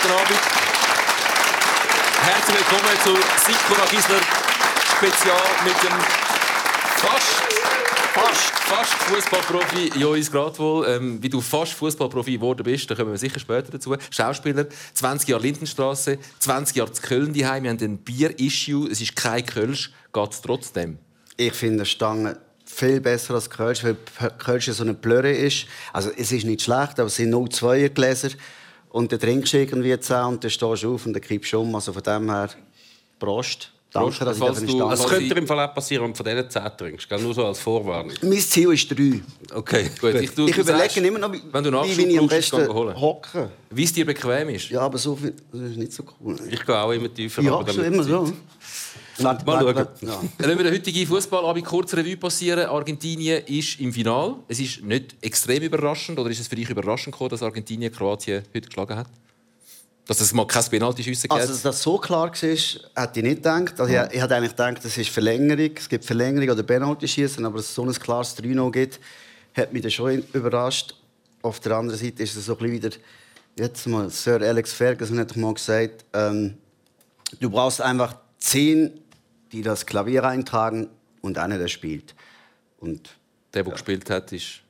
guten Abend. Herzlich willkommen zu Sikora Gisler Spezial mit dem fast, fast, fast Fußballprofi Jois Gradwohl. Ähm, wie du fast Fußballprofi geworden bist, da kommen wir sicher später dazu. Schauspieler, 20 Jahre Lindenstraße, 20 Jahre zu Köln daheim. Wir haben ein Bier-Issue. Es ist kein Kölsch. Geht es trotzdem? Ich finde Stange viel besser als Kölsch, weil Kölsch so eine Blöre ist. Also es ist nicht schlecht, aber es sind 0,2er Gläser. Und dann trinkst du irgendwie 10 und dann stehst du auf und dann kippst du um. Also von dem her, Prost. Danke, dass ich du, Das könnte dir im Fall auch passieren, wenn du von diesen 10 trinkst. Nur so als Vorwarnung. Mein Ziel ist 3. Okay, gut. Ich, du, ich du überlege sagst, immer noch, wie, wenn du wie, wie ich am besten hocke. Wie es dir bequem ist. Ja, aber so viel, das ist nicht so cool. Ich gehe auch immer tiefer. Ja, schon immer so. Mal schauen. Ja. Dann wir den heutigen Fußball kurz Revue passieren. Argentinien ist im Final. Es ist nicht extrem überraschend, oder ist es für dich überraschend gekommen, dass Argentinien Kroatien heute geschlagen hat? Dass es mal kein Penalty-Schüsse gibt? Also, dass das so klar war, hätte ich nicht gedacht. Also, ich, ich hatte eigentlich gedacht, es ist Verlängerung. Es gibt Verlängerung oder Penalty-Schießen, aber dass es so ein klares 3 gibt, hat mich schon überrascht. Auf der anderen Seite ist es so ein bisschen wieder, jetzt mal, Sir Alex Ferguson hat mal gesagt, ähm, du brauchst einfach zehn die das Klavier eintragen und einer, der spielt. Und, der, der ja. gespielt hat, ist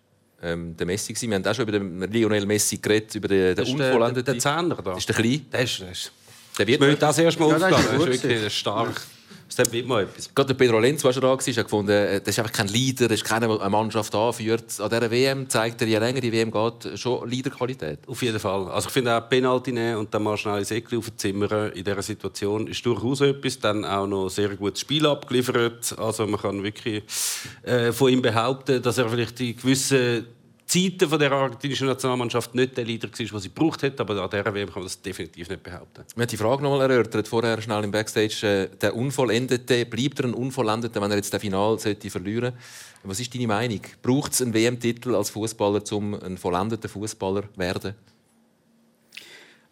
ähm, der Messi. Wir haben auch schon über den Lionel Messi geredet, über den, den unvollendeten... Der, der Zehner da. Das ist der Kleine. Der ist, der ist der wird mir das erste Mal ja, aufgefallen. Das ist wirklich stark. Das wird mal etwas. Gerade der Pedro Lenz, der schon da war, hat gefunden, äh, das ist einfach kein Leader, das ist keiner, der eine Mannschaft anführt. An dieser WM zeigt er, je länger die WM geht, schon Leaderqualität. Auf jeden Fall. Also ich finde auch Penalty nehmen und dann mal schnell ins Eckli aufzimmern in dieser Situation ist durchaus etwas. Dann auch noch sehr gutes Spiel abgeliefert. Also man kann wirklich äh, von ihm behaupten, dass er vielleicht die gewissen Zeiten von der argentinischen Nationalmannschaft nicht der Leader war, den sie gebraucht hat, aber an dieser WM kann man das definitiv nicht behaupten. Wir haben die Frage noch mal erörtert, vorher schnell im Backstage. Äh, der Unvollendete, bleibt er ein Unvollendeter, wenn er jetzt das Finale sollte verlieren Was ist deine Meinung? Braucht es einen WM-Titel als Fußballer, um ein vollendeter Fußballer zu werden?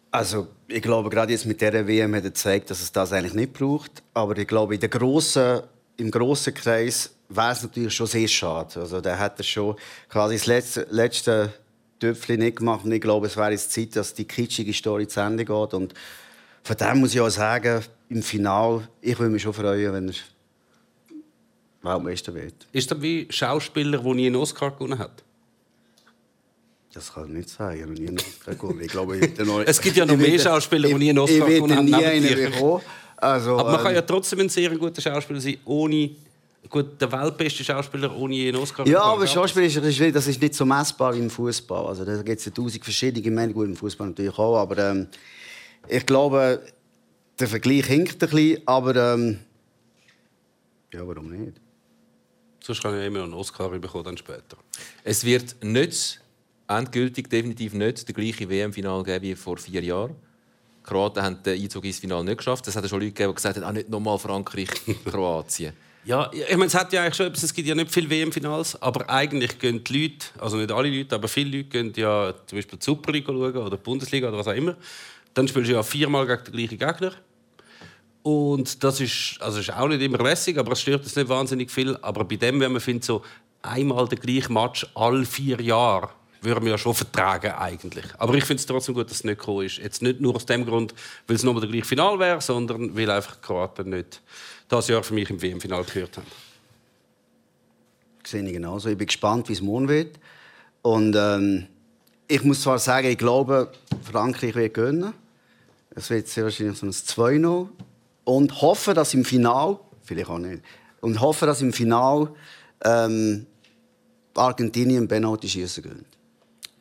Also, ich glaube, gerade jetzt mit dieser WM hat er gezeigt, dass es das eigentlich nicht braucht. Aber ich glaube, in der grossen, im grossen Kreis wäre es natürlich schon sehr schade. Also, der hat er schon quasi das letzte, letzte Töpfchen nicht gemacht. Und ich glaube, es wäre jetzt Zeit, dass die kitschige Story zu Ende geht. Und von dem muss ich auch sagen, im Finale, ich würde mich schon freuen, wenn er Weltmeister wird. Ist das wie Schauspieler, der nie einen Oscar gewonnen hat? Das kann ich nicht sagen. Ich habe nie einen Oscar gewonnen. Ich glaube, ich noch... es gibt ja noch mehr Schauspieler, die nie einen Oscar gewonnen haben. Ich werde nie einen bekommen. Also, Aber man kann ja ähm, trotzdem ein sehr guter Schauspieler sein, ohne Gut, der weltbeste Schauspieler ohne einen Oscar. Ja, aber Schauspieler ist, das ist nicht so messbar wie im Fußball. Also, da gibt es ja tausend verschiedene. Männer gut im Fußball natürlich auch, aber ähm, ich glaube, der Vergleich hinkt ein bisschen, aber ähm, ja, warum nicht? Sonst kann ich immer einen Oscar bekommen dann später. Es wird nicht endgültig, definitiv nicht, der gleiche WM-Final geben wie vor vier Jahren. Die Kroaten haben den Einzug ins Finale nicht geschafft. Es hat schon Leute gegeben, die gesagt haben, auch nicht nochmal Frankreich, Kroatien. Ja, ich meine, es hat ja eigentlich schon etwas, es gibt ja nicht viele WM-Finals, aber eigentlich gehen die Leute, also nicht alle Leute, aber viele Leute gehen ja zum Beispiel die Superliga schauen oder die Bundesliga oder was auch immer. Dann spielst du ja viermal gegen den gleichen Gegner. Und das ist, also ist auch nicht immer lässig, aber es stört uns nicht wahnsinnig viel. Aber bei dem, wenn man findet, so einmal der gleiche Match alle vier Jahre, würden wir ja schon vertragen eigentlich. Aber ich finde es trotzdem gut, dass es nicht gekommen ist. Jetzt nicht nur aus dem Grund, weil es nochmal der gleiche Final wäre, sondern weil einfach Kroaten nicht das Jahr für mich im WM-Final gehört haben. Ich sehe ich genauso. Ich bin gespannt, wie es morgen wird. Und ähm, ich muss zwar sagen, ich glaube, Frankreich wird gewinnen. Es wird sehr wahrscheinlich so ein 2-0. Und hoffe, dass im Final, vielleicht auch nicht, und hoffe, dass im Final ähm, Argentinien Penalty schießen gehen.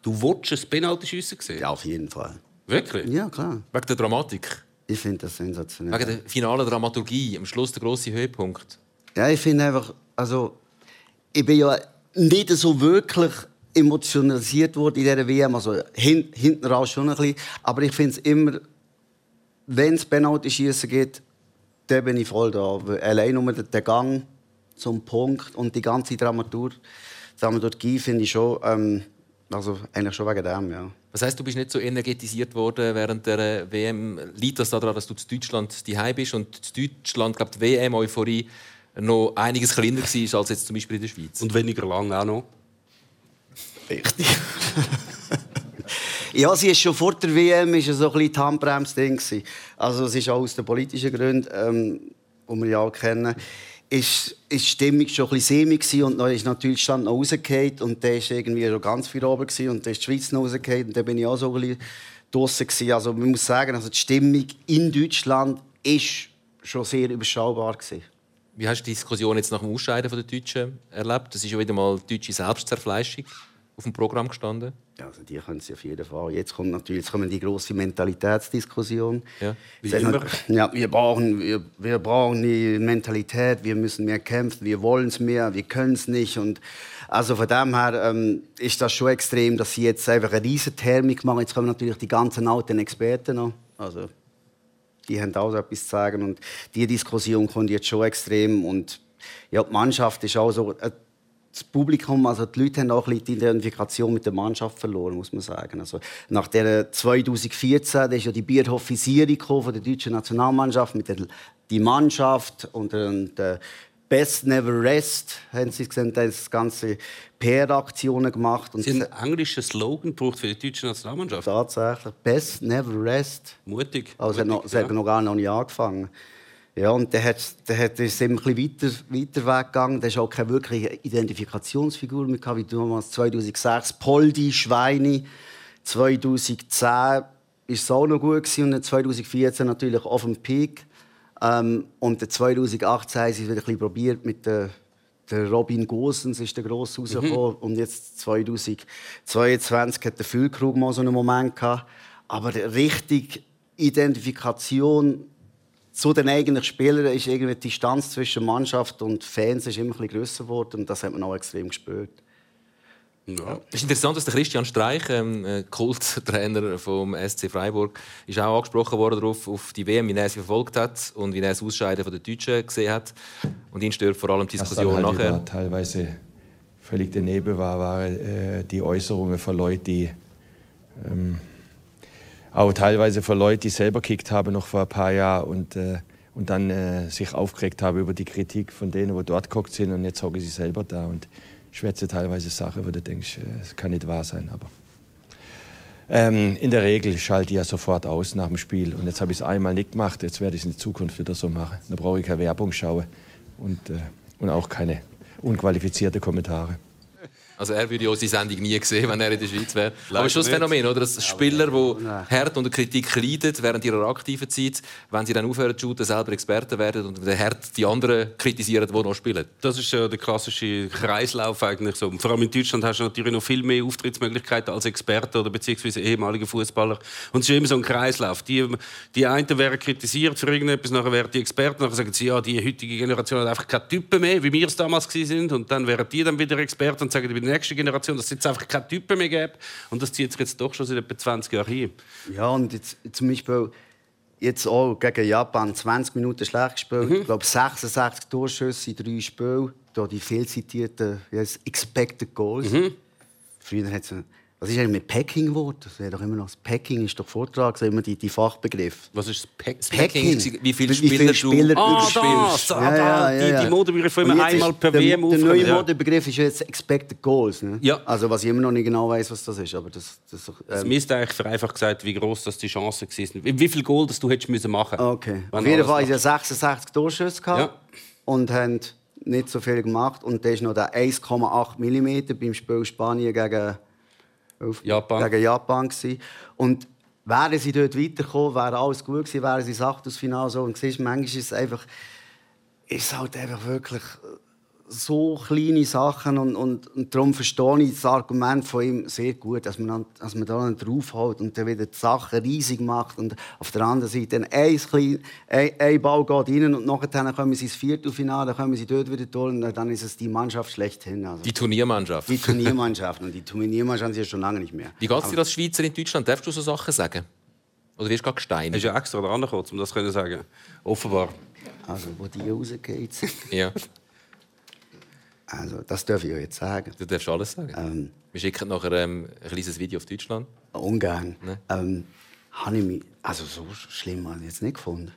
Du wolltest ein Penalty schießen sehen? Ja, auf jeden Fall. Wirklich? Ja, klar. Wegen der Dramatik? Ich finde das sensationell. Wegen der finalen Dramaturgie, am Schluss der große Höhepunkt. Ja, ich finde einfach, also ich bin ja nicht so wirklich emotionalisiert worden in dieser WM, also hin, hinten raus schon ein bisschen, aber ich finde es immer, wenn es Penalty-Schießen geht, dann bin ich voll da. Allein nur der Gang zum Punkt und die ganze Dramatur, Dramaturgie finde ich schon, ähm, also eigentlich schon wegen dem, ja. Das heißt, du bist nicht so energetisiert worden während der WM. Liegt das daran, dass du zu Deutschland daheim bist und zu Deutschland, glaube die WM-Euphorie noch einiges kleiner war als jetzt zum Beispiel in der Schweiz? Und weniger lang auch noch. Richtig. Ja, sie ist schon vor der WM ist so ein bisschen die Handbremse-Ding. Also es ist auch aus den politischen Gründen, ähm, die wir ja auch kennen, ist, ist die Stimmung schon ein bisschen semi und dann ist natürlich Stand noch rausgefallen und der ist irgendwie schon ganz viel oben gewesen und dann ist die Schweiz noch rausgefallen und dann bin ich auch so ein bisschen draussen gewesen. Also man muss sagen, also die Stimmung in Deutschland ist schon sehr überschaubar gewesen. Wie hast du die Diskussion jetzt nach dem Ausscheiden der Deutschen erlebt? Das ist ja wieder mal deutsche Selbstzerfleischung auf dem Programm gestanden. Ja, also die können sie auf jeden Fall. Jetzt kommt natürlich jetzt kommt die große Mentalitätsdiskussion. Ja, wie immer. Ja, wir brauchen, wir, wir brauchen die Mentalität, wir müssen mehr kämpfen, wir wollen es mehr, wir können es nicht. Und also von dem her ähm, ist das schon extrem, dass sie jetzt einfach eine riesen Thermik machen. Jetzt kommen natürlich die ganzen alten Experten noch. Also die haben auch so etwas zu sagen und die Diskussion kommt jetzt schon extrem und ja, die Mannschaft ist auch so, äh, das Publikum, also die Leute haben auch ein bisschen die Identifikation mit der Mannschaft verloren, muss man sagen. Also nach der 2014, da ist ja die Bierhoffisierung gekommen von der deutschen Nationalmannschaft mit der die Mannschaft und äh, der Best Never Rest, haben sie gesehen, da haben sie das ganze PR-Aktionen gemacht und Sie haben einen englischen Slogan gebraucht für die deutsche Nationalmannschaft. tatsächlich Best Never Rest. Mutig. Also es hat, noch, Mutig, es hat noch gar noch nicht angefangen. Ja, und der hat, der hat ist immer ein bisschen weiter, weiter weggegangen. Der ist auch keine wirkliche Identifikationsfigur mehr wie damals 2006 Poldi, Schweini. 2010 war es auch noch gut gewesen, und dann 2014 natürlich auf dem Peak. Ähm, und dann 2018 haben sie es wieder ein bisschen probiert mit der, der Robin Gosens ist der gross rausgekommen. Und jetzt 2022 hat der Füllkrug mal so einen Moment gehabt. Aber die richtige Identifikation zu den eigenen Spielern ist irgendwie die Distanz zwischen Mannschaft und Fans ist immer ein bisschen grösser geworden und das hat man auch extrem gespürt. Ja. Es ist interessant, dass der Christian Streich, ähm, äh, Kulttrainer vom SC Freiburg, ist auch angesprochen worden darauf, auf die WM, wie er sie verfolgt hat und wie er das Ausscheiden von den Deutschen gesehen hat. Und ihn stört vor allem die Diskussion halt nachher. über teilweise völlig daneben war, waren äh, die Äußerungen von Leuten, die ähm, auch teilweise von Leuten, die selber gekickt haben noch vor ein paar Jahren und, äh, und dann äh, sich aufgeregt haben über die Kritik von denen, die dort geguckt sind und jetzt hocken sie selber da und schwätzen teilweise Sachen, wo du denkst, äh, das kann nicht wahr sein, aber ähm, in der Regel schalte ich ja sofort aus nach dem Spiel. Und jetzt habe ich es einmal nicht gemacht, jetzt werde ich es in Zukunft wieder so machen. Da brauche ich keine Werbung schauen und, äh, und auch keine unqualifizierte Kommentare. Also er würde ja unsere Sendung nie sehen, wenn er in der Schweiz wäre. Leider Aber schon das nicht. Phänomen, oder? Dass Spieler, die hart unter Kritik leiden während ihrer aktiven Zeit, wenn sie dann aufhören zu shooten, selber Experten werden und dann hart die anderen kritisieren, die noch spielen. Das ist ja der klassische Kreislauf eigentlich so. Und vor allem in Deutschland hast du natürlich noch viel mehr Auftrittsmöglichkeiten als Experte oder beziehungsweise ehemalige Fußballer. Und es ist immer so ein Kreislauf. Die, die einen werden kritisiert für irgendetwas, nachher werden die Experten, nachher sagen sie, ja, die heutige Generation hat einfach keine Typen mehr, wie wir es damals sind. Und dann wären die dann wieder Experten und sagen, der nächsten Generation, dass es jetzt einfach keine Typen mehr gibt. Und das zieht sich jetzt doch schon seit etwa 20 Jahren hin. Ja, und jetzt, zum Beispiel jetzt auch gegen Japan 20 Minuten schlecht gespielt. Ich glaube 66 Torschüsse in drei Spielen. Da die viel zitierten Expected Goals. Früher hat es was ist eigentlich mit Packing geworden? Das wäre doch immer noch das Packing ist doch Vortrag, immer die, die Fachbegriff. Was ist das Pack? Packing, wie viele Wie Spieler, viele du Ah, überspielst. das! Ah, da, die, die Modebegriffe immer einmal per der, WM Der neue aufkommen, ja. Modebegriff ist jetzt Expected Goals. Ne? Ja. Also was ich immer noch nicht genau weiß, was das ist. Aber das, das, Es ähm, misst eigentlich vereinfacht gesagt, wie groß das die Chancen waren. Wie wie viel Goal das du hättest müssen machen Okay. Auf jeden Fall sie 66 Torschüsse gehabt Ja. und haben nicht so viel gemacht. Und da ist noch der 1,8 mm beim Spiel Spanien gegen auf- Japan. Gegen Japan gewesen. Und wären sie dort weitergekommen, wäre alles gut gewesen, wären sie ins Achtelfinale so. Und siehst, manchmal ist es einfach, ist halt einfach wirklich so kleine Sachen und, und, und darum verstehe ich das Argument von ihm sehr gut, dass man, dann, dass man da dann draufhaut und dann wieder die Sachen riesig macht und auf der anderen Seite dann ein, klein, ein, ein Ball geht rein und nachher kommen sie ins Viertelfinale, dann kommen sie dort wieder durch und dann ist es die Mannschaft schlechthin. Also die Turniermannschaft. die Turniermannschaft und die Turniermannschaft sind schon lange nicht mehr. Wie geht es dir als Schweizer in Deutschland? Darfst du so Sachen sagen? Oder wirst du gerade Er ist gesteinigt? ja extra dran gekommen, um das zu sagen. Offenbar. Also wo die rausgeht, Ja, also das darf ich ja jetzt sagen. du darfst alles sagen. Ähm, Wir schicken nachher ähm, ein kleines Video auf Deutschland. ungern. Ne? Ähm, habe ich mich, also so schlimm habe ich jetzt nicht gefunden.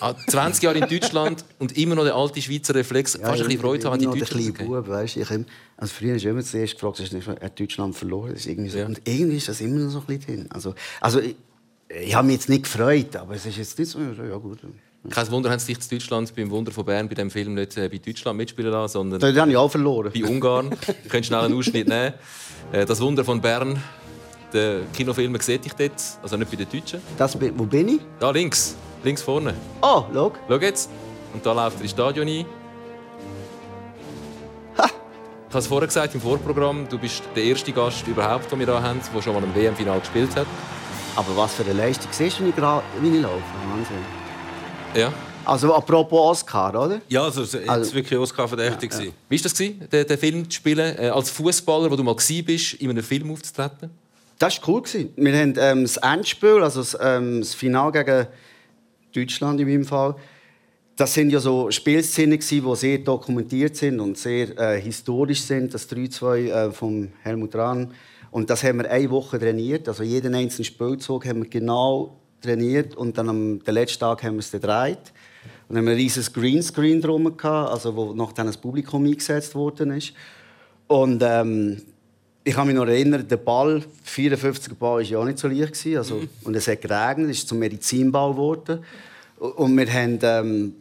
Ah, 20 Jahre in Deutschland und immer noch der alte Schweizer Reflex. Ja, Fast ein bisschen Freude haben, der Deutschen kleine rausgehen. Bub, weißt ich hab- also früher ist immer zuerst gefragt, du nicht hat Deutschland verloren? Das ist irgendwie so. Ja. Und irgendwie ist das immer noch so ein bisschen drin. Also, also ich, ich habe mich jetzt nicht gefreut, aber es ist jetzt nicht so, ja gut. Kein Wunder, haben sie dich in Deutschland beim Wunder von Bern bei dem Film nicht äh, bei Deutschland mitspielen lassen, sondern Da habe ich auch verloren. bei Ungarn. Ihr könnt schnell einen Ausschnitt nehmen. Äh, Das Wunder von Bern. Der Kinofilm seht ich dort, also nicht bei den Deutschen. Das, wo bin ich? Da links, links vorne. Oh, schau. Schau jetzt. Und da läuft er ins Stadion ein. Ich habe es vorher gesagt im Vorprogramm, du bist der erste Gast überhaupt, den wir hier haben, der schon mal im WM-Final gespielt hat. Aber was für eine Leistung siehst du, wenn ich, ich laufe? Wahnsinn. Ja. Also apropos Oscar, oder? Ja, also, es war Also- wirklich Oscar-verdächtig. gewesen. Wie war das, gewesen, den, den Film zu spielen, äh, als Fußballer, wo du mal bist, in einem Film aufzutreten? Das war cool. gewesen. Wir haben ähm, das Endspiel, also das, ähm, das Finale gegen Deutschland in meinem Fall. Das sind ja so Spielszenen, die sehr dokumentiert sind und sehr äh, historisch sind. Das 3-2 äh, von Helmut Rahn. Und das haben wir eine Woche trainiert. Also jeden einzelnen Spielzug haben wir genau trainiert. Und dann am den letzten Tag haben wir es gedreht. Und dann haben wir ein riesiges Greenscreen drum gehabt, also wo noch dann das Publikum eingesetzt worden ist. Und ähm, ich kann mich noch erinnern, der Ball, 54er Ball, war ja auch nicht so leicht. gewesen, Also, Und es hat geregnet, es ist zum Medizinball geworden. Und wir haben ähm,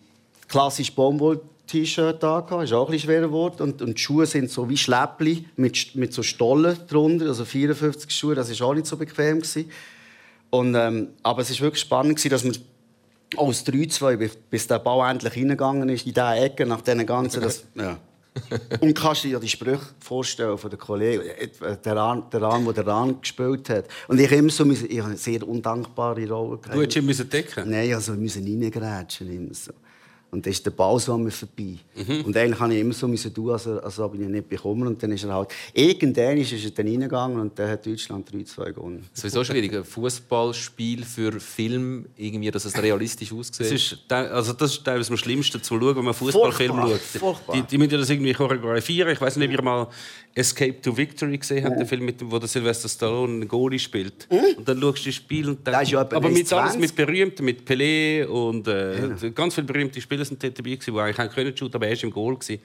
klassisch Baumwoll-T-Shirt da gehabt, ist auch ein schwerer geworden. Und, und die Schuhe sind so wie Schläppli mit, mit so Stollen drunter, also 54 Schuhe, das ist auch nicht so bequem gewesen. Und, ähm, aber es war wirklich spannend, gewesen, dass wir aus 3-2, bis- bis der Ball endlich reingegangen ist, in diese Ecke, nach diesen ganzen... Das, ja. Und kannst dir ja die Sprüche vorstellen von den Kollegen, Äh, der Rahn, der Rahn, der Rahn gespielt hat. Und ich, immer so, ich eine sehr undankbare Rolle Du hättest ihn decken Nein, also wir müssen reingrätschen. Immer so. Und dann ist der Ball so an mir vorbei. Mhm. Und eigentlich habe ich immer so müssen tun, als, er- als ob ich ihn nicht bekommen. Und dann ist er halt... Irgendwann ist er dann reingegangen und dann hat Deutschland 3-2 gewonnen. Sowieso schwierig, ein Fußballspiel für Film, irgendwie, dass es realistisch Das aussieht. ist, te- also das ist teilweise am Schlimmsten zu schauen, wenn man Fußballfilm schaut. furchtbar. Die, die müssen ja das irgendwie choreografieren. Ich weiß nicht, ob ihr mal Escape to Victory gesehen habt, den Film, mit dem, wo der Sylvester Stallone einen Goalie spielt. Und dann schaust du das Spiel und Das dann, ist ja etwa aber mit 1,20. alles mit Berühmten, mit Pelé und äh, Genau. ganz viele berühmte Spieler sind dort dabei gewesen, die eigentlich können shooten, aber er ist im Goal gewesen.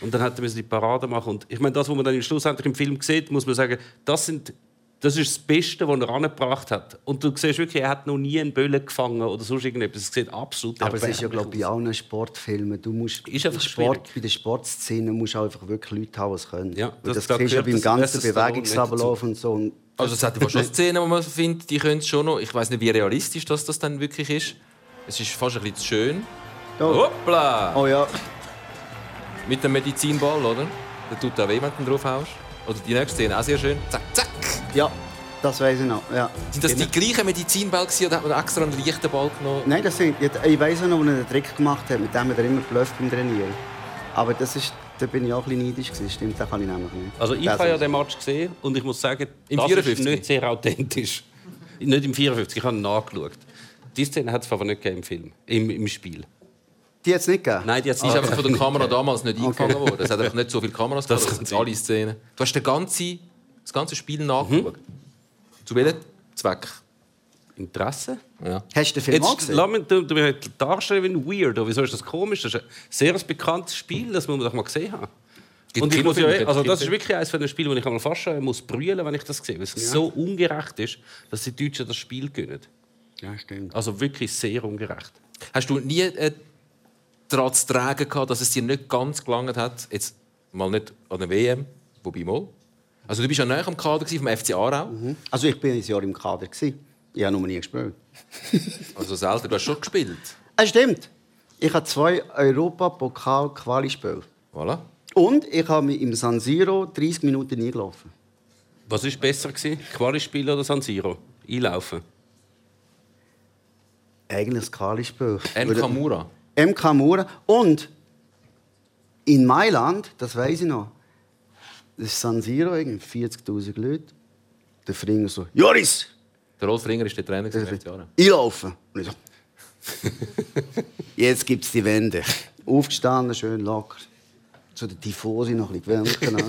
Und dann hat er müssen die Parade machen. Und ich meine, das, was man dann schlussendlich im Film sieht, muss man sagen, das sind das ist das Beste, was er angebracht hat. Und du siehst wirklich, er hat noch nie einen Böllen gefangen oder sonst irgendetwas. Es sieht absolut Aber es ist ja, glaube ich, bei allen Sportfilmen. Du musst Ist einfach bei Sport, schwierig. bei der Sportszene musst du einfach wirklich Leute haben, die es können. Ja, das- das, da siehst du ja beim das ganzen Bewegungsablauf und so. Und Also es hat ja schon Szenen, wo man findet, die können es schon noch. Ich weiß nicht, wie realistisch das, das dann wirklich ist. Es ist fast ein bisschen zu schön. Oh. Hoppla! Oh ja, Mit dem Medizinball, oder? Der tut auch weh, wenn du ihn draufhaust. Oder die nächste Szene auch sehr schön. Zack, zack! ja, das weiß ich noch. Ja. Sind das die gleichen Medizinball gewesen, oder hat man extra einen leichten Ball genommen? Nein, das sind, ich weiß auch noch, wo er einen Trick gemacht hat, mit dem er immer blufft beim Trainieren. Aber das ist, da bin ich auch ein bisschen neidisch gewesen. Stimmt, das kann ich nämlich nicht. Also ich Das habe ja den Match gesehen und ich muss sagen, Im das 54? ist nicht sehr authentisch. nicht im 54, ich habe nachgeschaut. Die Szene hat es aber nicht gegeben im Film, im, im Spiel. Die hat es nicht gegeben? Nein, die hat Die ist einfach von der Kamera damals nicht eingefangen worden. Es hat einfach nicht so viele Kameras Das gehabt, das sind alle Szenen. Du hast den ganze, das ganze Spiel nachgeschaut. Zu welchem Zweck? Interesse? Ja. Hast du den Film Jetzt gesehen? lass mich du, du mich darstellen wie ein Weirdo. Wieso ist das komisch? Das ist ein sehr bekanntes Spiel, das muss man doch mal gesehen haben. Gibt Und ich muss ja, Kinofilme, also das ist wirklich eines von den Spielen, wo ich einmal fast schon muss brüllen, wenn ich das sehe, weil es so ungerecht ist, dass die Deutschen das Spiel gewinnen. Ja, stimmt. Also wirklich sehr ungerecht. Hast du nie äh, daran zu tragen gehabt, dass es dir nicht ganz gelangt hat? Jetzt mal nicht an der WM, wobei mal. Also du bist ja näher am Kader vom FC Aarau. Also ich bin ein Jahr im Kader. Ich habe noch nie gespielt. Also selten. Du hast schon gespielt. Es stimmt. Ich habe zwei Europapokal-Quali-Spiele. Voilà. Und ich habe mich im San Siro 30 Minuten eingelaufen. Was ist besser? Quali-Spiel oder San Siro? Einlaufen. Eigentlich das Quali-Spiel. MK Mura. MK Mura. Und in Mailand, das weiß ich noch, das ist San Siro, irgendwie 40'000 Leute. Der Fringer so, Joris, Der Rolf Ringer ist der Trainer des FC Aarau. einlaufen. Und ich so, jetzt gibt es die Wende. Aufgestanden, schön locker. Zu der Tifosi noch ein bisschen genau.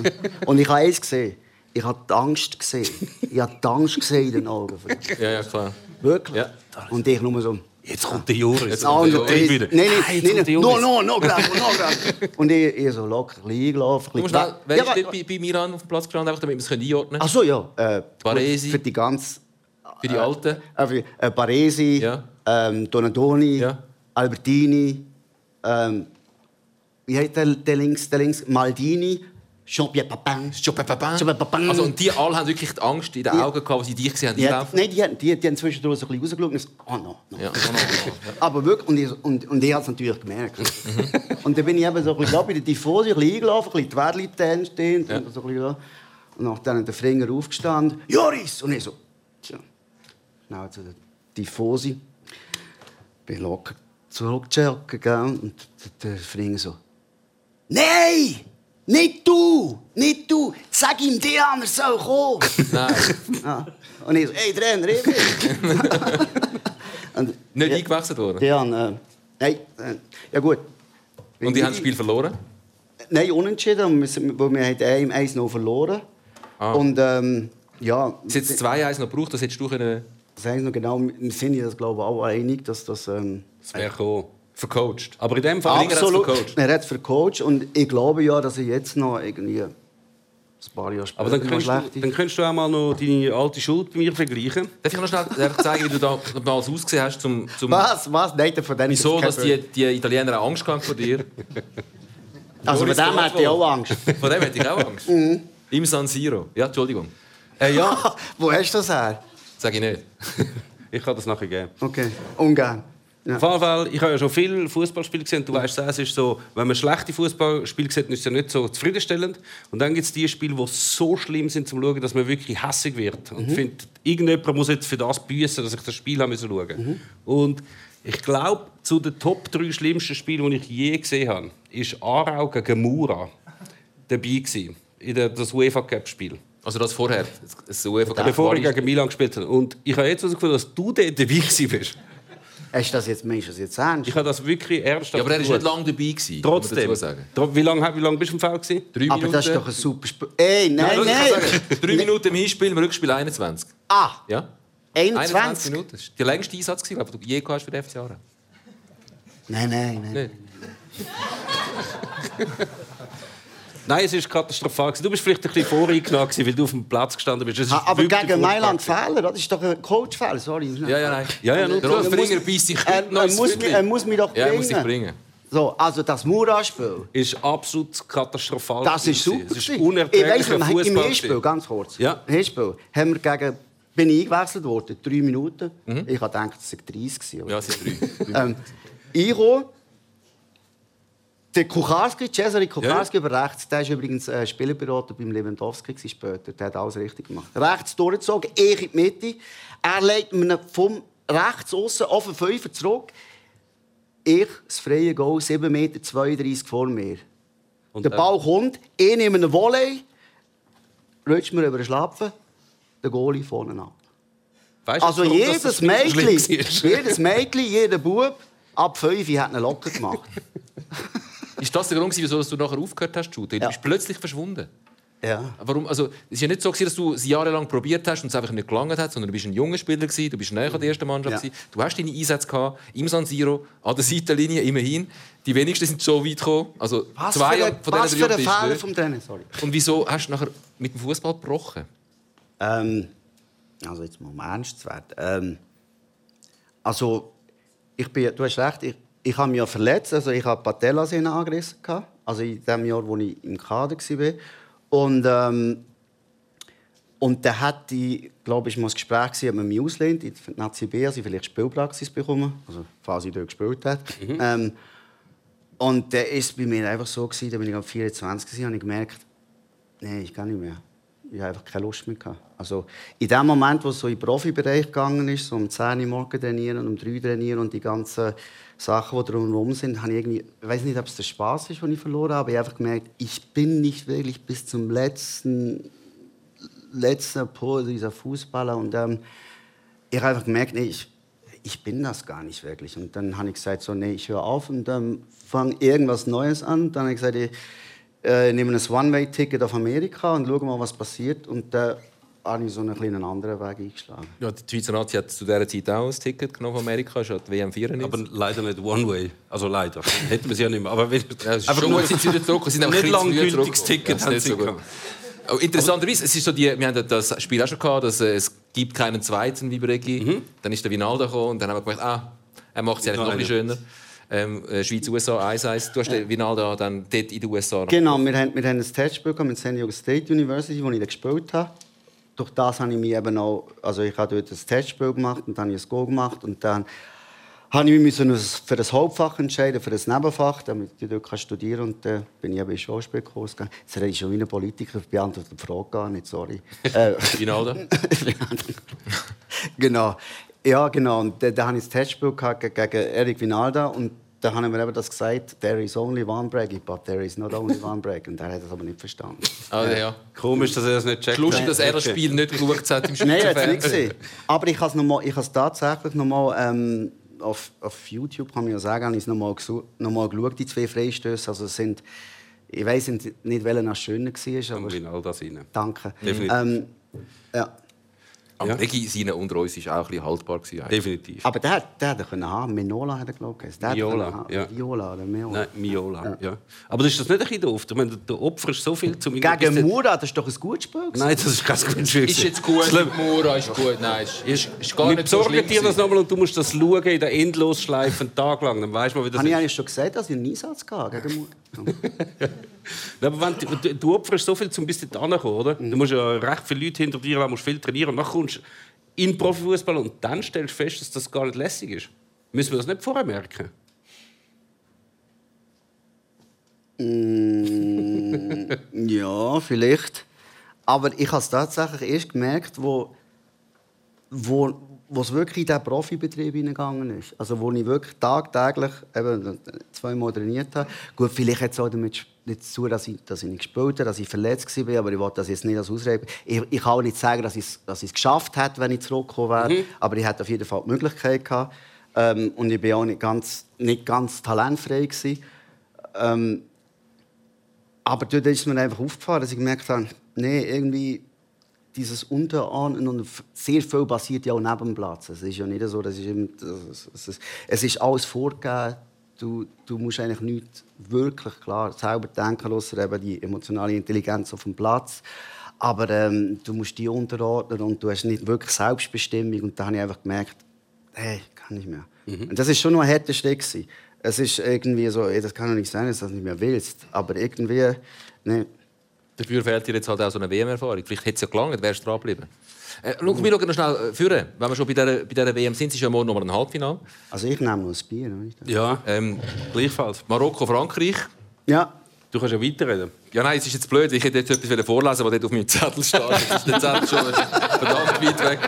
Und ich habe eins gesehen. Ich habe die Angst gesehen. Ich habe die Angst gesehen in den Augen. Ja, ja, klar. Wirklich. Ja. Und ich nur so, Jetzt kommt der Joris. Ah, und Und ich- wieder. Nein, Ah, nein, jetzt nein, kommt der nein, no, no, no, Grabo, no, Grabo. Und ich, ich so locker eingelaufen. Du musst schnell, wer Ja, ist bei, bei Miran auf dem Platz gestanden, einfach damit wir es können einordnen Ach so, ja. Äh, Baresi. Für die ganze... Für die Alten. Äh, für- äh, Baresi, Ja. ähm, Donadoni, Ja. Albertini, ähm, wie heißt der, der links, der links? Maldini, Jean-Pierre Papin. Jean-Pierre Papin. Jean-Pierre Papin. Also, und die alle haben wirklich die Angst in den Ja. Augen gehabt, als sie dich gesehen haben. Die, hat, einlaufen. nein, die, die, die haben zwischendurch so ein bisschen rausgeschaut und so, oh no, no. Ja, no, no, no. Aber wirklich, und ich, und, und ich habe es natürlich gemerkt. und dann bin ich eben so ein bisschen da bei der Diffuse, ein bisschen eingelaufen, ein bisschen die Wärli stehen und so ein bisschen da. Und nachdem der Fringer aufgestanden, Joris! Und ich so, tja, schnell zu der Diffuse. Bin locker zurückgejoggt, gell? Und der, der Fringer so, Nein! Nicht du! Nicht du! Sag ihm, der er soll kommen! Nein, ja. Und ich so, hey Trainer, ich bin. und, nicht ja, eingewechselt worden. die haben, äh, nein, äh, ja gut. Und die haben das Spiel verloren. Nein, unentschieden, wir, weil wir haben 1-0 verloren. Ah. Und ähm, ja, Es jetzt 2-1 noch gebraucht, das hättest du können das heißt noch genau, wir sind das glaube ich auch einig, dass das... Ähm, Das wäre gekommen. Vercoacht. Aber in dem Fall... Ringer hat's absolut, vercoacht. er hat es vercoacht und ich glaube ja, dass er jetzt noch irgendwie ein paar Jahre später Aber dann könntest, schlecht du, ist. dann könntest du auch mal noch deine alte Schuld bei mir vergleichen. Darf ich noch schnell einfach zeigen, wie du da damals ausgesehen hast, zum, zum Was? Was? Nein, von denen wieso ist dass die, die Italiener auch Angst hatten vor dir? Also von dem hätte ich auch Angst. Von dem hätte ich auch Angst. Mhm. Im San Siro. Ja, Entschuldigung. Äh, ja, wo hast du das her? Sag ich nicht. Ich kann das nachher geben. Okay, ungern. Ja. Auf jeden Fall, ich habe ja schon viele Fußballspiele gesehen. Du weißt, es ist so, wenn man schlechte Fußballspiele sieht, ist es ja nicht so zufriedenstellend. Und dann gibt es die Spiele, die so schlimm sind zum Schauen, dass man wirklich hässig wird. Und Mhm. findet, irgendjemand muss jetzt für das büßen, dass ich das Spiel haben müssen schauen. Mhm. Und ich glaube, zu den Top 3 schlimmsten Spielen, die ich je gesehen habe, ist Aarau gegen Mura dabei gewesen. In der, das UEFA Cup Spiel. Also das vorher, das UEFA Cup Bevor ich gegen Milan gespielt habe. Und ich habe jetzt herausgefunden, dass du dort dabei bist. Hast du das jetzt, meinst du das jetzt ernst? Ich habe das wirklich ernsthaft Ja, aber er war nicht lange dabei. Gewesen, Trotzdem. Wie lange, wie lange bist du im Feld? Gewesen? Drei Aber Minuten. das ist doch ein super Spiel. Ey, nein, Nein, nein. Drei Minuten im Hinspiel, im Rückspiel 21. Ah, Ja? 21? Minuten. Das war der längste Einsatz, den du je gehabt hast für den FC Aarau. Nein, nein, nein. Nicht? Nein, es ist katastrophal. Du bist vielleicht ein bisschen voreingenommen, weil du auf dem Platz gestanden bist. Es ist Ah, aber gegen Mailand Fehler, das ist doch ein Coach-Fehler, sorry. Ja, ja, nein. Ja, ja, nur der Rolf Er beißt sich Er, er, muss er muss mich doch Ja, er bringen. muss dich bringen. So, also das Mura-Spiel, ist absolut katastrophal. das ist gewesen. super. Es ist gewesen. ich noch, im. Hinspiel, ganz kurz. Ja. Im Hinspiel haben wir gegen, bin ich eingewechselt worden, drei Minuten. Mhm. Ich habe gedacht, das sind 30 gewesen, oder? Ja, es sind drei. Ähm, Iro, der Kucharski, Cesare Kucharski über rechts, der war übrigens äh, Spielerberater beim Lewandowski gewesen später. Der hat alles richtig gemacht. Rechts durchgezogen, ich in die Mitte. Er legt mir vom rechts außen auf den Fünfer zurück. Ich, das freie Goal, 7,32 Meter vor mir. Und der Ball kommt, ich nehme einen Volley, rutscht mir über den Schlappen, der Goalie vorne ab. Weißt du, Also warum jedes Mädchen, jedes Mädchen, jeder Bub ab 5 hat einen locker gemacht. Ist das der Grund, wieso du nachher aufgehört hast zu shooten? Du bist plötzlich verschwunden. Ja. Warum? Also, es ist ja nicht so, dass du es jahrelang probiert hast und es einfach nicht gelangt hat, sondern du bist ein junger Spieler gewesen, du bist näher an der ersten Mannschaft Ja. gewesen. Du hast deine Einsätze gehabt, im San Siro, an der Seitenlinie immerhin. Die wenigsten sind so weit gekommen. Also Was zwei für ein, von was für ein Fehler vom Trainer, sorry. Und wieso hast du nachher mit dem Fußball gebrochen? Ähm, also jetzt mal um ernst zu werden. Ähm, also, ich bin, du hast recht, ich, ich habe mich ja verletzt, also ich habe Patellasehne angerissen, gehabt, also in dem Jahr, wo ich im Kader war. Und, ähm, und da hatte ich, glaube ich, mal ein Gespräch gewesen, ob man mich auslehnt, in der Nazi B, also ich vielleicht Spielpraxis bekommen, also falls ich dort gespielt habe. Ähm, und da ist es bei mir einfach so gewesen, da bin ich auf 24 gewesen, habe ich gemerkt, Nein, ich kann nicht mehr. Ich habe einfach keine Lust mehr. Gehabt. Also in dem Moment, wo es so in den Profibereich gegangen ist, so um 10 Uhr morgens trainieren, um 3 Uhr trainieren und die ganzen Sachen, die drumherum sind, habe ich irgendwie, ich weiß nicht, ob es der Spaß ist, den ich verloren habe, ich habe einfach gemerkt, ich bin nicht wirklich bis zum letzten, letzten Pol dieser Fußballer und ähm, ich habe einfach gemerkt, nee, ich, ich bin das gar nicht wirklich. Und dann habe ich gesagt, so, nee, ich höre auf und dann fange irgendwas Neues an. Dann habe ich gesagt, ich äh, nehme ein One-Way-Ticket auf Amerika und schaue mal, was passiert. Und äh, habe ich so einen kleinen anderen Weg eingeschlagen. Ja, die Schweizer Nazi hat zu dieser Zeit auch ein Ticket genommen von Amerika, ja die WM 94. Aber leider nicht One Way. Also leider. Hätten wir sie ja nicht mehr. Aber wenn, ja, einfach schon nur sind sie wieder zurück. Sie sind nicht langgültiges. Ticket Ja, haben sie so. Oh, interessanterweise, es ist so die, wir haben das Spiel auch schon gehabt, dass äh, es gibt keinen zweiten wie Bregi. Dann ist der Vinaldo gekommen und dann haben wir gedacht, ah, er macht es eigentlich noch ein bisschen schöner. Ähm, äh, Schweiz-USA 1-1. Du hast den Vinaldo dann dort in den USA. Genau, wir haben, wir haben ein Testspiel mit San Diego State University, wo ich gespielt habe. Durch das habe ich mich eben auch, also ich habe dort ein Testspiel gemacht und dann habe ich ein Go gemacht und dann habe ich mich für das Hauptfach entscheiden, für das Nebenfach, damit ich dort studieren kann. Und dann bin ich eben in Schauspielkurs gegangen. Jetzt rede ich schon wie ein Politiker, ich beantworte die Frage gar nicht, sorry. äh, Vinaldo. genau. Ja, genau. Und dann, dann hatte ich das Testspiel gegen Eric Vinalda und da haben wir eben das gesagt, there is only one Bragi, but there is not only one Bragi. Und er hat das aber nicht verstanden. Ah, ja. Komisch, dass er das nicht checkt. Lustig, dass er das Spiel nicht geschaut hat im Nein, Schweizer er hat es nicht gesehen. Aber ich habe es, tatsächlich noch mal, ähm, auf, auf YouTube, kann man ja sagen, habe ich es noch mal, gesu- noch mal geschaut, die zwei Freistöße. Also sind, ich weiß nicht, welcher noch schöner war, aber Genau das rein. danke. Definitiv. Ähm, ja. Aber Ja. Bregi, seine unter uns war auch ein bisschen haltbar. Gewesen. Definitiv. Aber der, hat- der hätte er können haben. Minola hat er, glaube ich. Der Miola, ja. Viola oder Miola. Nein, Miola. Ja. Aber das ist das nicht ein bisschen doof? Ich meine, der Opfer ist so viel zum Gegen Mura, das ist doch ein gutes Spiel. gewesen. Nein, das ist kein gutes Spiel. Ist jetzt gut. Mura ist gut. Nein, ist, ist, ist gar Wir nicht so schlimm. dir das nochmal und du musst das schauen in der Endlosschleife einen Tag lang. Dann weißt du mal, wie das Habe ich eigentlich schon gesagt, dass ich einen Einsatz hatte gegen Mura? Aber wenn du, du, du opferst so viel, um bis dort hinzukommen, oder? Du musst ja recht viele Leute hinter dir haben, musst viel trainieren. Und dann kommst du in den Profifußball und dann stellst du fest, dass das gar nicht lässig ist. Müssen wir das nicht vorher merken? Ja, vielleicht. Aber ich habe es tatsächlich erst gemerkt, wo, wo, wo es wirklich in diesen Profibetrieb hineingegangen ist. Also wo ich wirklich tagtäglich eben, zweimal trainiert habe. Gut, vielleicht hat es auch damit nicht zu dass ich, dass ich nicht gespielt habe, dass ich verletzt war, aber ich wollte das jetzt nicht als Ausrede. Ich, ich kann auch nicht sagen, dass ich es dass ich es geschafft hätte, wenn ich zurückgekommen wäre. Aber ich hatte auf jeden Fall die Möglichkeit gehabt. Ähm, und ich war auch nicht ganz, nicht ganz talentfrei. Gewesen. Ähm, aber dort ist mir einfach aufgefallen, dass ich gemerkt habe, nee, irgendwie dieses Unterordnen und sehr viel passiert ja auch neben dem Platz. Es ist ja nicht so, dass ich es, es, es ist alles vorgegeben. Du, du musst eigentlich nicht wirklich klar selber denken, außer eben die emotionale Intelligenz auf dem Platz. Aber ähm, du musst die unterordnen und du hast nicht wirklich Selbstbestimmung. Und da habe ich einfach gemerkt, hey, kann nicht mehr. Und das ist schon noch ein harter Schritt. gewesen. Es ist irgendwie so, ey, das kann doch nicht sein, dass du das nicht mehr willst. Aber irgendwie, ne, Dafür fehlt dir jetzt halt auch so eine WM-Erfahrung. Vielleicht hätte es ja gelangt, wärst du dran geblieben. Äh, schau, wir schauen noch schnell äh, führen. Wenn wir schon bei dieser, bei dieser WM sind, es ist ja morgen noch mal ein Halbfinale. also ich nehme noch ein Bier. Oder? Ja, Ähm, gleichfalls. Marokko, Frankreich. Ja, Du kannst ja weiterreden. Ja, nein, es ist jetzt blöd. Ich hätte jetzt etwas vorlesen was dort auf meinem Zettel steht. Das ist der Zettel schon verdammt weit weg.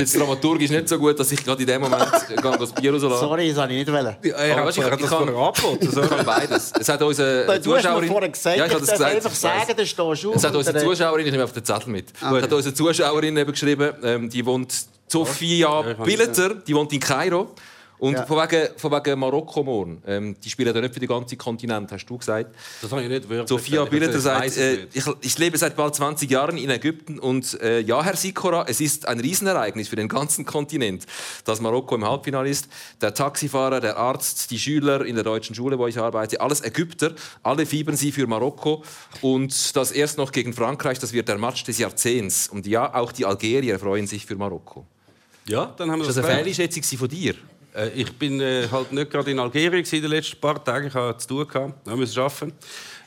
Jetzt dramaturgisch nicht so gut, dass ich gerade in dem Moment das Bier rauslasse. sorry, das habe ich nicht wollen. Ja, Aber weißt er ich, ich, das kann, vorher angeboten. ich kann beides. Es hat unsere Du hast mir Zuschauerin... vorher gesagt, ja, ich ich darf gesagt. einfach ich sagen, da stehst du Es hat unsere Zuschauerin, ich nehme auf den Zettel mit, Ah, es hat unsere Zuschauerin eben geschrieben, ähm, die wohnt Sophia Ja, ich Billeter, die wohnt in Kairo. Und Ja. von, wegen, von wegen Marokko morgen. Ähm, die spielen ja nicht für den ganzen Kontinent, hast du gesagt. Das habe ich nicht wirklich Sophia Das sagt, äh, ich ich, lebe seit bald 20 Jahren in Ägypten und äh, ja, Herr Sikora, es ist ein Riesenereignis für den ganzen Kontinent, dass Marokko im Halbfinale ist. Der Taxifahrer, der Arzt, die Schüler in der deutschen Schule, wo ich arbeite, alles Ägypter, alle fiebern sie für Marokko und das erst noch gegen Frankreich, das wird der Match des Jahrzehnts. Und ja, auch die Algerier freuen sich für Marokko. Ja, dann haben wir Ist das das eine geklärt. Fehleinschätzung von dir? Äh, Ich bin äh, halt nicht gerade in Algerien in den letzten paar Tagen. Ich hatte zu tun, gehabt. wir müssen arbeiten.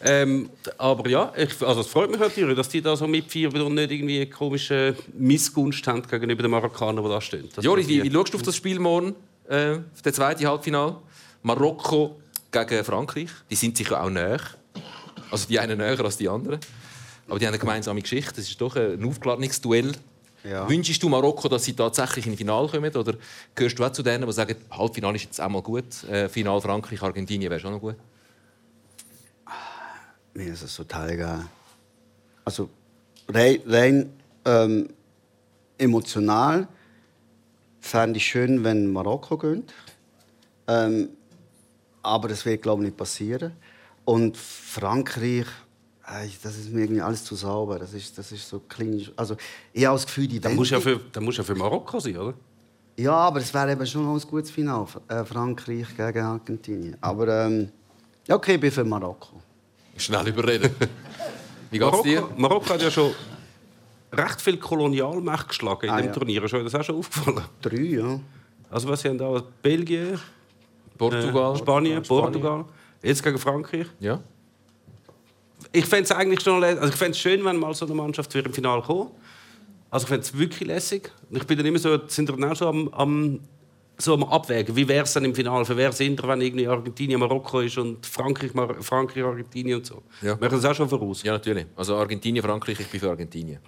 Ähm, aber ja, ich, also es freut mich natürlich, dass die da so mitfeiern und nicht irgendwie eine komische Missgunst haben gegenüber den Marokkanern, die da stehen. Das Joris, wie, wie schaust du auf das Spiel morgen, äh, auf das zweite Halbfinale? Marokko gegen Frankreich. Die sind sich ja auch näher. Also die einen näher als die anderen. Aber die haben eine gemeinsame Geschichte. Das ist doch ein aufgeladenes Duell. Ja. Wünschst du Marokko, dass sie tatsächlich ins Finale kommen? Oder gehörst du auch zu denen, die sagen, Halbfinale ist jetzt auch mal gut, äh, Final Frankreich, Argentinien wäre schon noch gut? Mir ist es total egal. Also rein, rein ähm, emotional fände ich schön, wenn Marokko gönnt. Ähm, aber das wird, glaube ich, nicht passieren. Und Frankreich, Das ist mir irgendwie alles zu sauber. Das ist, das ist so klinisch. Also, ich habe das Gefühl, die Dann musst du ja für, dann musst du ja für Marokko sein, oder? Ja, aber es wäre eben schon ein gutes Finale. Äh, Frankreich gegen Argentinien. Aber ähm, ja, okay, ich bin für Marokko. Schnell überreden. Wie geht's dir? Marokko, Marokko hat ja schon recht viel Kolonialmacht geschlagen in Ah, dem ja. Turnier. Ist euch das auch schon aufgefallen? Drei, ja. Also was sie haben da? Belgien, Portugal? äh, Spanien, Portugal, jetzt gegen Frankreich. Ja. Ich fände es eigentlich schon also ich fänd's schön, wenn mal so eine Mannschaft für im Finale kommt. Also ich fände es wirklich lässig. Ich bin dann immer so, sind dann auch so am, am, so am Abwägen. Wie wäre es dann im Finale? Für wer sind wir, wenn irgendwie Argentinien, Marokko ist und Frankreich, Mar Frankreich Argentinien und so? Ja. Machen das auch schon voraus. Ja, natürlich. Also Argentinien, Frankreich, ich bin für Argentinien.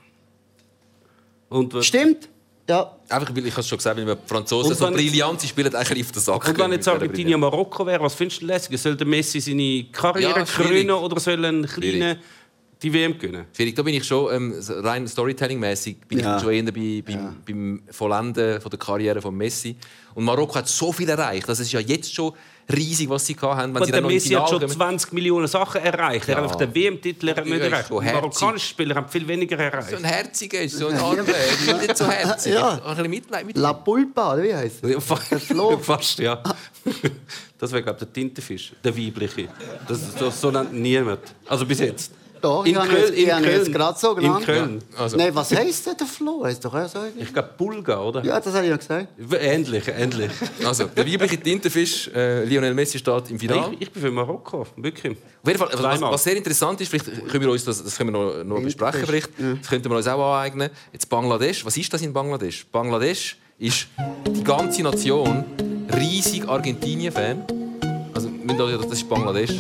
Und, Stimmt. Ja. Einfach, weil ich habe es schon gesagt, weil wir Franzosen so brillant sind, spielen eigentlich auf den Sack. Und wenn jetzt Argentinien Marokko wäre, was findest du lässig? Soll der Messi seine Karriere Ja, krönen oder soll ein kleiner die WM gewinnen? Schwierig, da bin ich schon ähm, so rein Storytelling-mäßig bin Ja. ich schon eher bei, beim, beim Vollenden von der Karriere von Messi. Und Marokko hat so viel erreicht. Das ist ja jetzt schon riesig, was sie gehabt haben. Wenn Aber sie der dann im Messi hat schon kommen. 20 Millionen Sachen erreicht. Er hat Ja. einfach den WM-Titel nicht Ja, erreicht. Die marokkanischen Spieler haben viel weniger So erreicht. ein Herziger ist, so ein sind nicht so herzig. Ja. Ein bisschen Mitleid mit La Pulpa, oder wie heißt es? Ja. Fast, ja. Das wäre, glaube ich, der Tintenfisch, der weibliche. Das, das, so nennt niemand. Also bis jetzt. Doch, in ich habe Köln, jetzt, ich in habe jetzt Köln. gerade so In genannt. Köln. Also, Nein, was heisst denn der Flo? Heißt doch auch so irgendwie? Ich glaube, Bulga, oder? Ja, das habe ich ja gesagt. Ähnlich, ähnlich. also, der weibliche Tintenfisch, äh, Lionel Messi, steht im Finale. Ich, ich bin für Marokko, wirklich. Auf jeden Fall, was, Zweimal. was sehr interessant ist, vielleicht können wir uns das, das können wir noch, noch besprechen, vielleicht. das könnten wir uns auch aneignen. Jetzt Bangladesch, was ist das in Bangladesch? Bangladesch ist die ganze Nation riesig Argentinien-Fan. Also, das ist Bangladesch.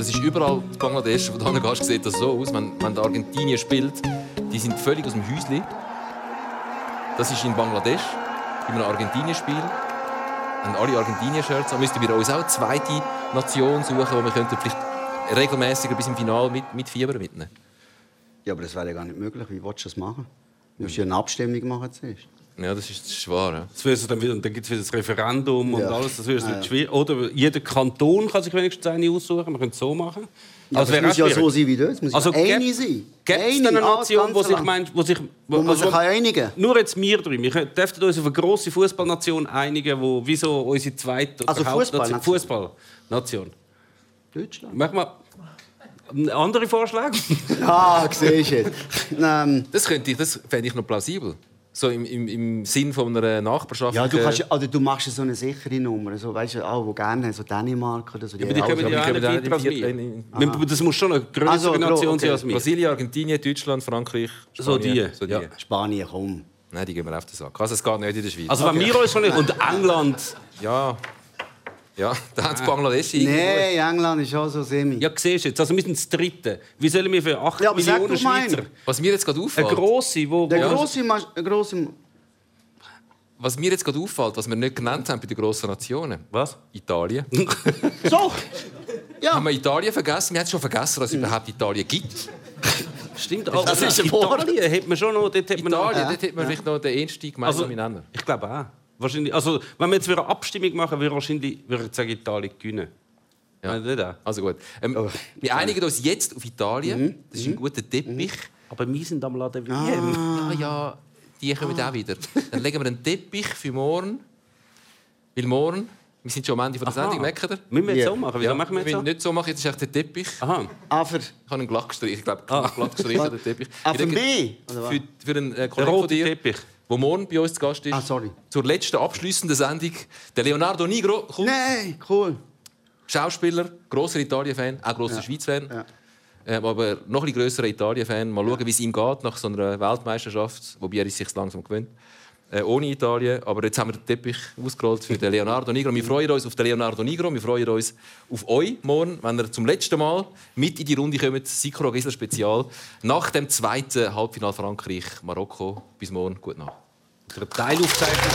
Das ist überall in Bangladesch, wo du hingehst, sieht das so aus. Wenn, wenn der Argentinien spielt, die sind völlig aus dem Häuschen. Das ist in Bangladesch, bei einem Argentinien-Spiel haben alle Argentinien-Shirts an. Müssten wir uns auch eine zweite Nation suchen, wo wir könnten vielleicht regelmäßiger bis im Finale mit, mit Fieber mitnehmen Ja, aber das wäre ja gar nicht möglich. Wie willst du das machen? Du musst ja eine Abstimmung machen zuerst. Ja, das ist, das ist wahr. Ja. Das wäre dann wieder, und dann gibt es wieder das Referendum und Ja. alles. Das wäre Ah, ja. schwierig. Oder jeder Kanton kann sich wenigstens eine aussuchen. Wir können es so machen. Ja, Also das wäre muss ja so sein wie das. Es muss Also ja eine sein. Gibt es eine ah, Nation, wo sich, meint, wo sich Wo man also- sich einigen Nur jetzt wir drei. Wir dürften uns auf eine grosse Fußballnation einigen, wo wie so unsere zweite Also Hauptnation- Fußballnation. Deutschland. Mach mal andere Vorschläge. Ah, siehst du jetzt. ähm, Das, könnte ich, das fände ich noch plausibel. So im, im, im Sinn von einer Nachbarschaft. ja, du, äh, kannst, oder du machst so eine sichere Nummer. So, weißt du, auch, die gerne haben, so Dänemark oder so. Aber die haben kommen auch- ja auch nicht weiter als die wir. vierte- Wir- Das muss schon eine größere Also, Nation okay. sein als wir. Brasilien, Argentinien, Deutschland, Frankreich, Spanien. So die, So die. ja. Spanien, komm. Nein, die gehen wir auf den Sack. Also es geht nicht in der Schweiz. Also wenn wir uns schon nicht... Und England... ja, ja, da haben sie Bangladesch Nein. England ist auch so semi. Ja, siehst du jetzt. Also wir sind das Dritte. Wie sollen wir für 8 Ja, aber sag Millionen doch mal Schweizer... einen. Was mir jetzt gerade Eine auffällt, grosse, wo... der wo- grosse, der grosse was mir jetzt gerade auffällt, was wir nicht genannt haben bei den grossen Nationen. Was? Italien. So! Ja, Haben wir Italien vergessen? Wir haben schon vergessen, dass es überhaupt Italien gibt. Stimmt, Das also ist ein Wort. Italien hat man schon noch... Dort hat man noch, Italien, dort hätte man vielleicht noch den ersten gemeinsamen also, Nenner. ich glaube auch. Wahrscheinlich, also, wenn wir jetzt wieder eine Abstimmung machen, würde wahrscheinlich würde ich sagen, Italien gewinnen. Ja. Ja. Nicht auch? Also gut. Ähm, Oh. wir einigen uns jetzt auf Italien. Mhm. Das ist ein guter Teppich. Aber wir sind am Laden WM. Ah. Ja, ja, die kommen auch wieder. Dann legen wir einen Teppich für morgen. Weil morgen, wir sind schon am Ende von der Aha. Sendung, merkt ihr? Müssen wir jetzt Ja. so machen? Wie machen wir jetzt so? nicht so machen, jetzt ist echt der Teppich. Aha. aber Ich habe einen glatt gestrichen. Ich glaube, Ah. glatt gestrichen, der Teppich. Ah, Ich für mich? Für, für einen äh, Kollegen von rote dir, Teppich. Der morgen bei uns zu Gast ist. Ah, sorry. Zur letzten abschließenden Sendung. Der Leonardo Nigro kommt. Nein, cool. Schauspieler, grosser Italien-Fan, auch grosser Schweiz-Fan. Ja. Ähm, aber noch ein grösserer Italien-Fan. Mal schauen, wie es ihm geht nach so einer Weltmeisterschaft, wobei er sich langsam gewöhnt. Äh, ohne Italien. Aber jetzt haben wir den Teppich ausgerollt für den Leonardo Nigro. Wir freuen uns auf den Leonardo Nigro. Wir freuen uns auf euch morgen, wenn ihr zum letzten Mal mit in die Runde kommt. Sikro Gisler Spezial. Nach dem zweiten Halbfinal Frankreich-Marokko. Bis morgen. Gute Nacht. Der Teilaufzeichnung.